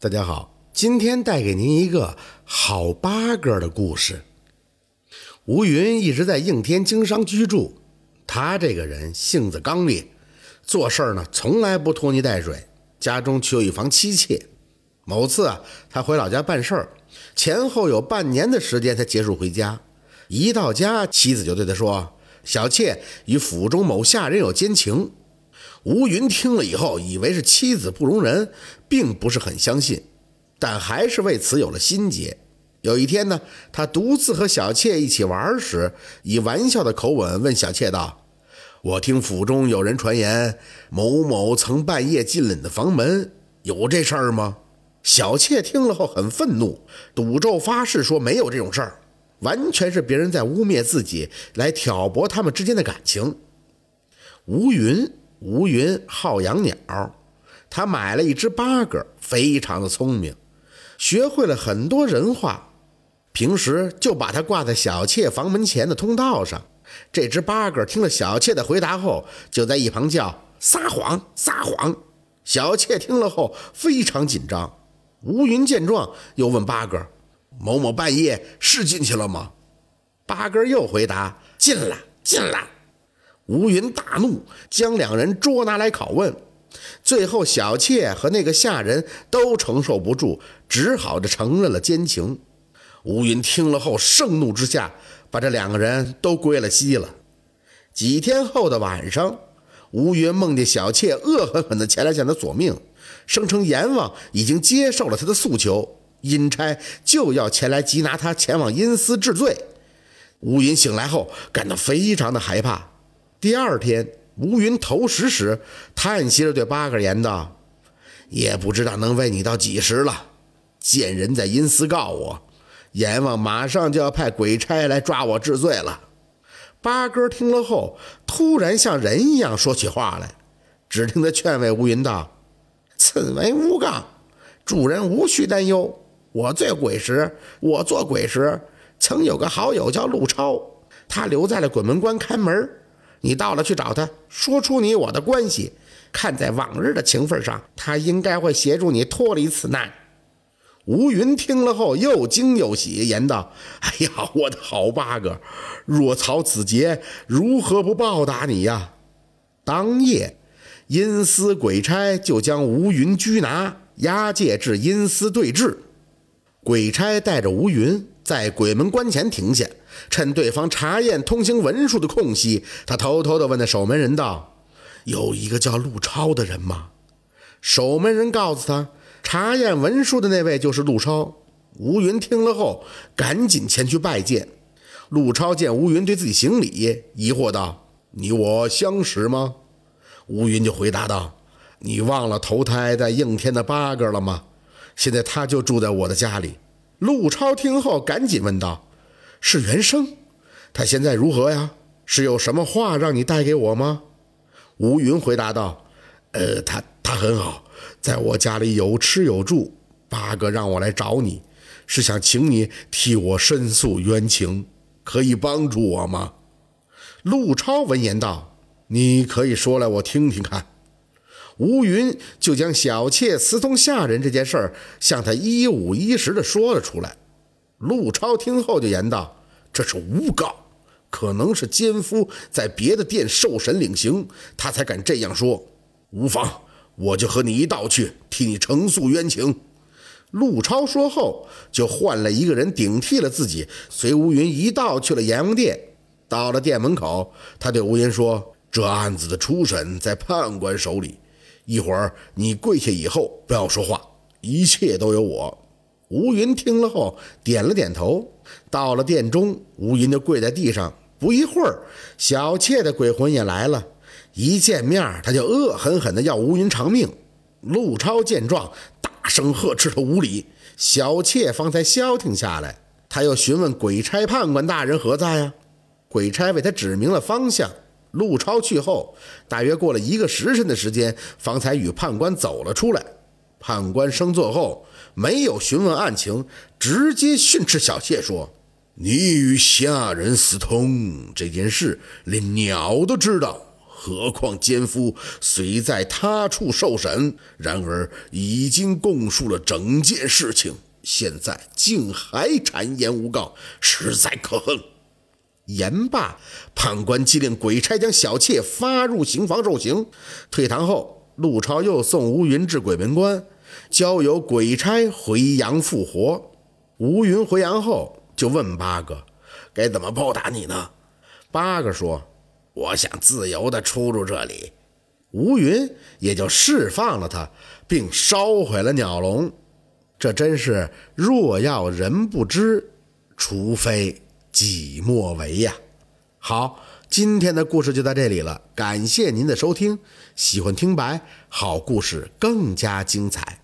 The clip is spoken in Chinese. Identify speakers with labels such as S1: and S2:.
S1: 大家好，今天带给您一个好八哥的故事。吴云一直在应天经商居住，他这个人性子刚烈，做事呢从来不拖泥带水，家中却有一房妻妾。某次啊，他回老家办事儿，前后有半年的时间才结束回家。一到家，妻子就对他说：“小妾与府中某下人有奸情。”吴云听了以后，以为是妻子不容人，并不是很相信，但还是为此有了心结。有一天呢，他独自和小妾一起玩时，以玩笑的口吻问小妾道：“我听府中有人传言，某某曾半夜进了你的房门，有这事儿吗？”小妾听了后很愤怒，赌咒发誓说没有这种事儿，完全是别人在污蔑自己，来挑拨他们之间的感情。吴云。吴云好养鸟，他买了一只八哥，非常的聪明，学会了很多人话，平时就把它挂在小妾房门前的通道上。这只八哥听了小妾的回答后，就在一旁叫撒谎撒谎。小妾听了后非常紧张。吴云见状，又问八哥：“某某半夜是进去了吗？”八哥又回答：“进了，进了。”吴云大怒，将两人捉拿来拷问。最后，小妾和那个下人都承受不住，只好的承认了奸情。吴云听了后，盛怒之下，把这两个人都归了西了。几天后的晚上，吴云梦见小妾恶狠狠地前来向他索命，声称阎王已经接受了他的诉求，阴差就要前来缉拿他，前往阴司治罪。吴云醒来后，感到非常的害怕。第二天，吴云投食时，叹息着对八哥言道：“也不知道能喂你到几时了。见人在阴司告我，阎王马上就要派鬼差来抓我治罪了。”八哥听了后，突然像人一样说起话来，只听他劝慰吴云道：“此为吴刚，主人无需担忧。我做鬼时，我做鬼时曾有个好友叫陆超，他留在了鬼门关看门。”你到了去找他，说出你我的关系，看在往日的情分上，他应该会协助你脱离此难。吴云听了后又惊又喜，言道：“哎呀，我的好八哥，若曹此劫，如何不报答你呀？”当夜，阴司鬼差就将吴云拘拿，押解至阴司对质。鬼差带着吴云在鬼门关前停下。趁对方查验通行文书的空隙，他偷偷地问那守门人道：“有一个叫陆超的人吗？”守门人告诉他，查验文书的那位就是陆超。吴云听了后，赶紧前去拜见。陆超见吴云对自己行礼，疑惑道：“你我相识吗？”吴云就回答道：“你忘了投胎在应天的八哥了吗？现在他就住在我的家里。”陆超听后，赶紧问道。是原生，他现在如何呀？是有什么话让你带给我吗？吴云回答道：“呃，他他很好，在我家里有吃有住。八哥让我来找你，是想请你替我申诉冤情，可以帮助我吗？”陆超闻言道：“你可以说来，我听听看。”吴云就将小妾私通下人这件事儿向他一五一十地说了出来。陆超听后就言道：“这是诬告，可能是奸夫在别的店受审领刑，他才敢这样说。无妨，我就和你一道去，替你呈诉冤情。”陆超说后，就换了一个人顶替了自己，随吴云一道去了阎王殿。到了店门口，他对吴云说：“这案子的初审在判官手里，一会儿你跪下以后不要说话，一切都由我。”吴云听了后点了点头。到了殿中，吴云就跪在地上。不一会儿，小妾的鬼魂也来了。一见面，他就恶狠狠地要吴云偿命。陆超见状，大声呵斥他无礼。小妾方才消停下来。他又询问鬼差判官大人何在呀？鬼差为他指明了方向。陆超去后，大约过了一个时辰的时间，方才与判官走了出来。判官升座后，没有询问案情，直接训斥小妾说：“你与下人私通这件事，连鸟都知道，何况奸夫虽在他处受审，然而已经供述了整件事情，现在竟还谗言诬告，实在可恨。言罢，判官即令鬼差将小妾发入刑房受刑。退堂后，陆超又送吴云至鬼门关，交由鬼差回阳复活。吴云回阳后，就问八哥：“该怎么报答你呢？”八哥说：“我想自由地出入这里。”吴云也就释放了他，并烧毁了鸟笼。这真是若要人不知，除非。己莫为呀！好，今天的故事就到这里了，感谢您的收听。喜欢听白，好故事更加精彩。